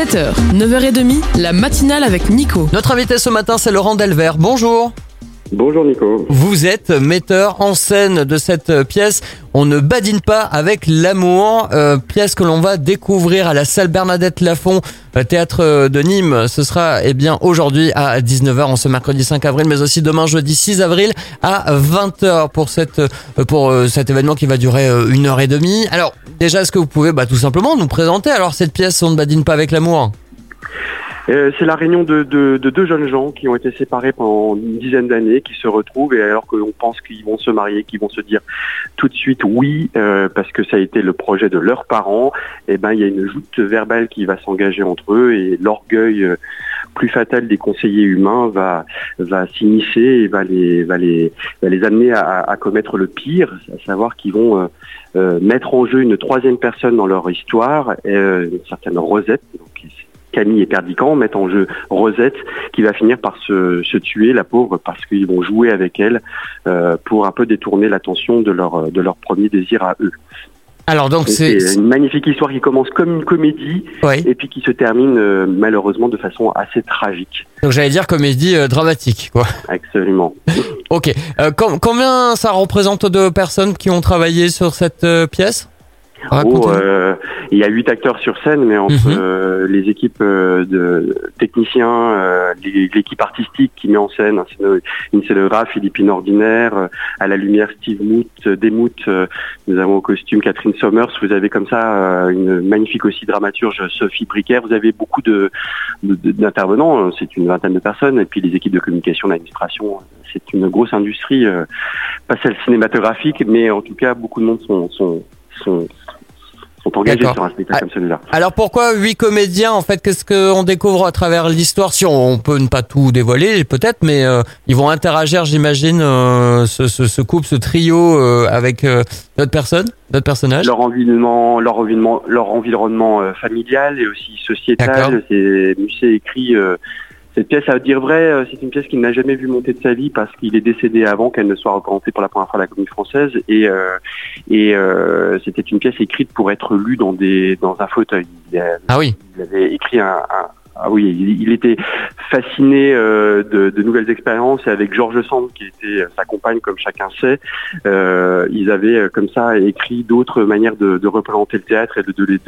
7h, 9h30, la matinale avec Nico. Notre invité ce matin, c'est Laurent Delvert. Bonjour. Bonjour Nico. Vous êtes metteur en scène de cette pièce. On ne badine pas avec l'amour. Euh, pièce que l'on va découvrir à la salle Bernadette Lafont, euh, théâtre de Nîmes. Ce sera eh bien aujourd'hui à 19h en ce mercredi 5 avril, mais aussi demain jeudi 6 avril à 20h pour cette euh, pour euh, cet événement qui va durer euh, une heure et demie. Alors déjà, est-ce que vous pouvez bah, tout simplement nous présenter alors cette pièce On ne badine pas avec l'amour? Euh, c'est la réunion de, de- de deux jeunes gens qui ont été séparés pendant une dizaine d'années, qui se retrouvent et alors qu'on pense qu'ils vont se marier, qu'ils vont se dire tout de suite oui euh, parce que ça a été le projet de leurs parents, et ben il y a une joute verbale qui va s'engager entre eux et l'orgueil euh, plus fatal des conseillers humains va va s'immiscer et va les va les va les amener à, commettre le pire, à savoir qu'ils vont euh, euh, mettre en jeu une troisième personne dans leur histoire, euh, une certaine Rosette, Camille et Perdican mettent en jeu Rosette qui va finir par se, se tuer, la pauvre, parce qu'ils vont jouer avec elle euh, pour un peu détourner l'attention de leur, de leur premier désir à eux. Alors donc c'est une magnifique histoire qui commence comme une comédie oui. et puis qui se termine euh, malheureusement de façon assez tragique. Donc j'allais dire comédie euh, dramatique quoi. Absolument. Ok. Euh, com- combien ça représente de personnes qui ont travaillé sur cette euh, pièce? Euh, il y a huit acteurs sur scène, mais entre Mhm. euh, les équipes euh, de techniciens, euh, l'équipe artistique qui met en scène un une scénographe, Philippine Ordinaire, euh, à la lumière Steve Moot, euh, euh, nous avons au costume Catherine Sommers, vous avez comme ça euh, une magnifique aussi dramaturge Sophie Briquet, vous avez beaucoup de de- d'intervenants, c'est une vingtaine de personnes, et puis les équipes de communication, d'administration, c'est une grosse industrie, euh, pas celle cinématographique, mais en tout cas beaucoup de monde sont sont sont, sur un spectacle Ah. comme celui-là. Alors pourquoi huit comédiens en fait Qu'est-ce qu'on découvre à travers l'histoire? Si on, on peut ne pas tout dévoiler peut-être, mais euh, ils vont interagir, j'imagine, euh, ce, ce, ce couple, ce trio euh, avec euh, d'autres personnes, d'autres personnages? Leur environnement, leur environnement, leur environnement euh, familial et aussi sociétal. C'est Musset écrit euh, cette pièce. À dire vrai, euh, c'est une pièce qu'il n'a jamais vu monter de sa vie parce qu'il est décédé avant qu'elle ne soit représentée pour la première fois à la Comédie Française. Et, euh, et euh, c'était une pièce écrite pour être lue dans des dans un fauteuil. Il, Ah oui. il avait écrit un, un- ah oui, il était fasciné euh, de, de nouvelles expériences et avec Georges Sand qui était sa compagne comme chacun sait, euh, ils avaient euh, comme ça écrit d'autres manières de, de représenter le théâtre et de, de les,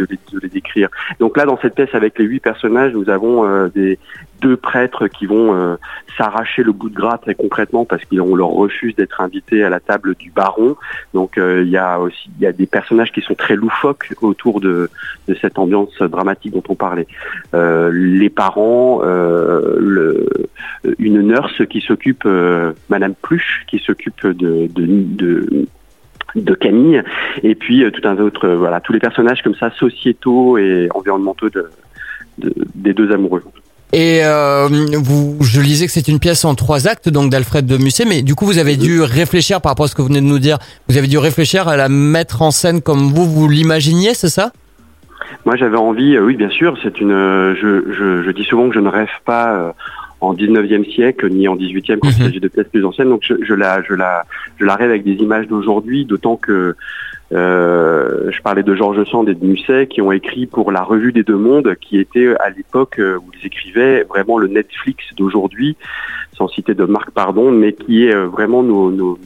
les- décrire. Donc là, dans cette pièce avec les huit personnages, nous avons euh, des deux prêtres qui vont euh, s'arracher le bout de gras très concrètement parce qu'on leur refuse d'être invités à la table du baron. Donc euh, il y a aussi il y a des personnages qui sont très loufoques autour de, cette ambiance dramatique dont on parlait. Euh, les parents, euh, une nurse qui s'occupe, euh, Madame Pluche, qui s'occupe de, de, Camille, et puis euh, tout un autre, euh, voilà, tous les personnages comme ça, sociétaux et environnementaux de, de- des deux amoureux. Et vous, je lisais que c'est une pièce en trois actes, donc d'Alfred de Musset, mais du coup vous avez dû réfléchir par rapport à ce que vous venez de nous dire. Vous avez dû réfléchir à la mettre en scène comme vous vous l'imaginiez, c'est ça? Moi, j'avais envie, euh, oui, bien sûr, c'est une. euh, je, je, je dis souvent que je ne rêve pas euh, en 19e siècle ni en 18e quand il Mhm. s'agit de pièces plus anciennes. Donc, je, je la, je la, je la rêve avec des images d'aujourd'hui, d'autant que euh, je parlais de Georges Sand et de Musset qui ont écrit pour la Revue des Deux Mondes, qui était à l'époque où ils écrivaient vraiment le Netflix d'aujourd'hui, sans citer de marque, pardon, mais qui est vraiment nos, nos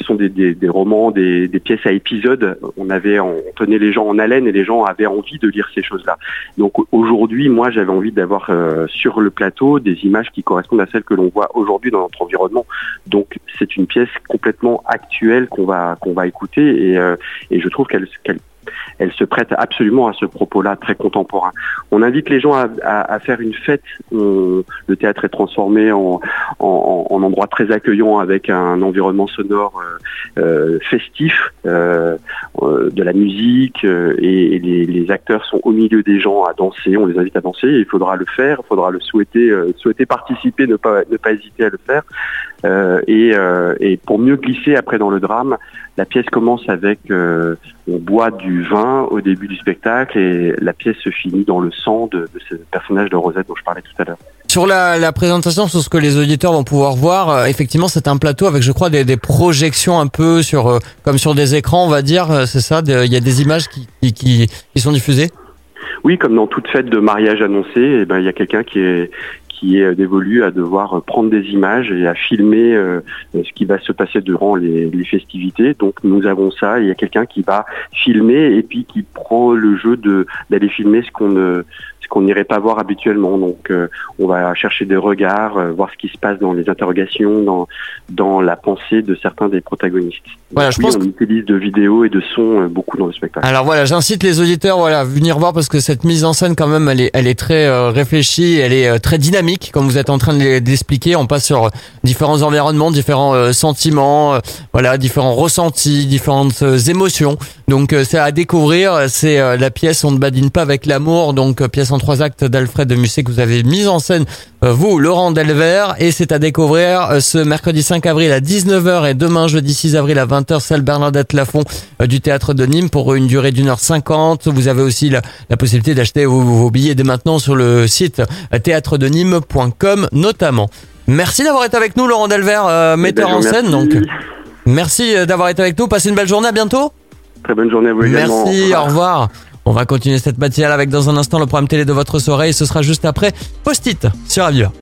ce sont des, des, romans, des, des pièces à épisodes. On avait, on tenait les gens en haleine et les gens avaient envie de lire ces choses-là. Donc aujourd'hui, moi, j'avais envie d'avoir euh, sur le plateau des images qui correspondent à celles que l'on voit aujourd'hui dans notre environnement. Donc c'est une pièce complètement actuelle qu'on va qu'on va écouter et, euh, et je trouve qu'elle elle se prête absolument à ce propos-là très contemporain. On invite les gens à, faire une fête. Le théâtre est transformé en, en, en endroit très accueillant avec un environnement sonore euh, euh, festif, euh, de la musique et, les, acteurs sont au milieu des gens à danser. On les invite à danser. Il faudra le faire, il faudra le souhaiter, souhaiter participer, ne pas hésiter à le faire. Euh, et, euh, et pour mieux glisser après dans le drame, la pièce commence avec euh, on boit du vin au début du spectacle et la pièce se finit dans le sang de, de ce personnage de Rosette dont je parlais tout à l'heure. Sur la, la présentation, sur ce que les auditeurs vont pouvoir voir, effectivement, c'est un plateau avec, je crois, des, des projections un peu sur, comme sur des écrans, on va dire, c'est ça. Il y a des images qui, qui, qui, qui sont diffusées? oui, comme dans toute fête de mariage annoncée, eh ben il y a quelqu'un qui est qui est dévolu à devoir prendre des images et à filmer euh, ce qui va se passer durant les, festivités. Donc nous avons ça, il y a quelqu'un qui va filmer et puis qui prend le jeu d'aller filmer ce qu'on ne qu'on n'irait pas voir habituellement. Donc, euh, on va chercher des regards, euh, voir ce qui se passe dans les interrogations, dans dans la pensée de certains des protagonistes. Voilà, je pense on utilise de vidéos et de sons euh, beaucoup dans le spectacle. Alors voilà, j'incite les auditeurs voilà à venir voir parce que cette mise en scène quand même, elle est elle est très réfléchie, elle est très dynamique comme vous êtes en train de l'expliquer. On passe sur différents environnements, différents sentiments, voilà, différents ressentis, différentes émotions. Donc c'est à découvrir. C'est la pièce On ne badine pas avec l'amour, donc pièce en trois actes d'Alfred de Musset que vous avez mis en scène, euh, vous, Laurent Delver, et c'est à découvrir euh, ce mercredi 5 avril à 19h et demain jeudi 6 avril à 20h, salle Bernadette Lafont euh, du théâtre de Nîmes pour une durée d'une heure cinquante. Vous avez aussi la, possibilité d'acheter vos, billets dès maintenant sur le site théâtre-de-nîmes.com notamment. Merci d'avoir été avec nous, Laurent Delver, euh, eh metteur ben, en scène. Donc, merci d'avoir été avec nous. Passez une belle journée. À bientôt. Très bonne journée à vous également. Merci. Au revoir. On va continuer cette matinale avec dans un instant le programme télé de votre soirée et ce sera juste après Post-it sur Aviva.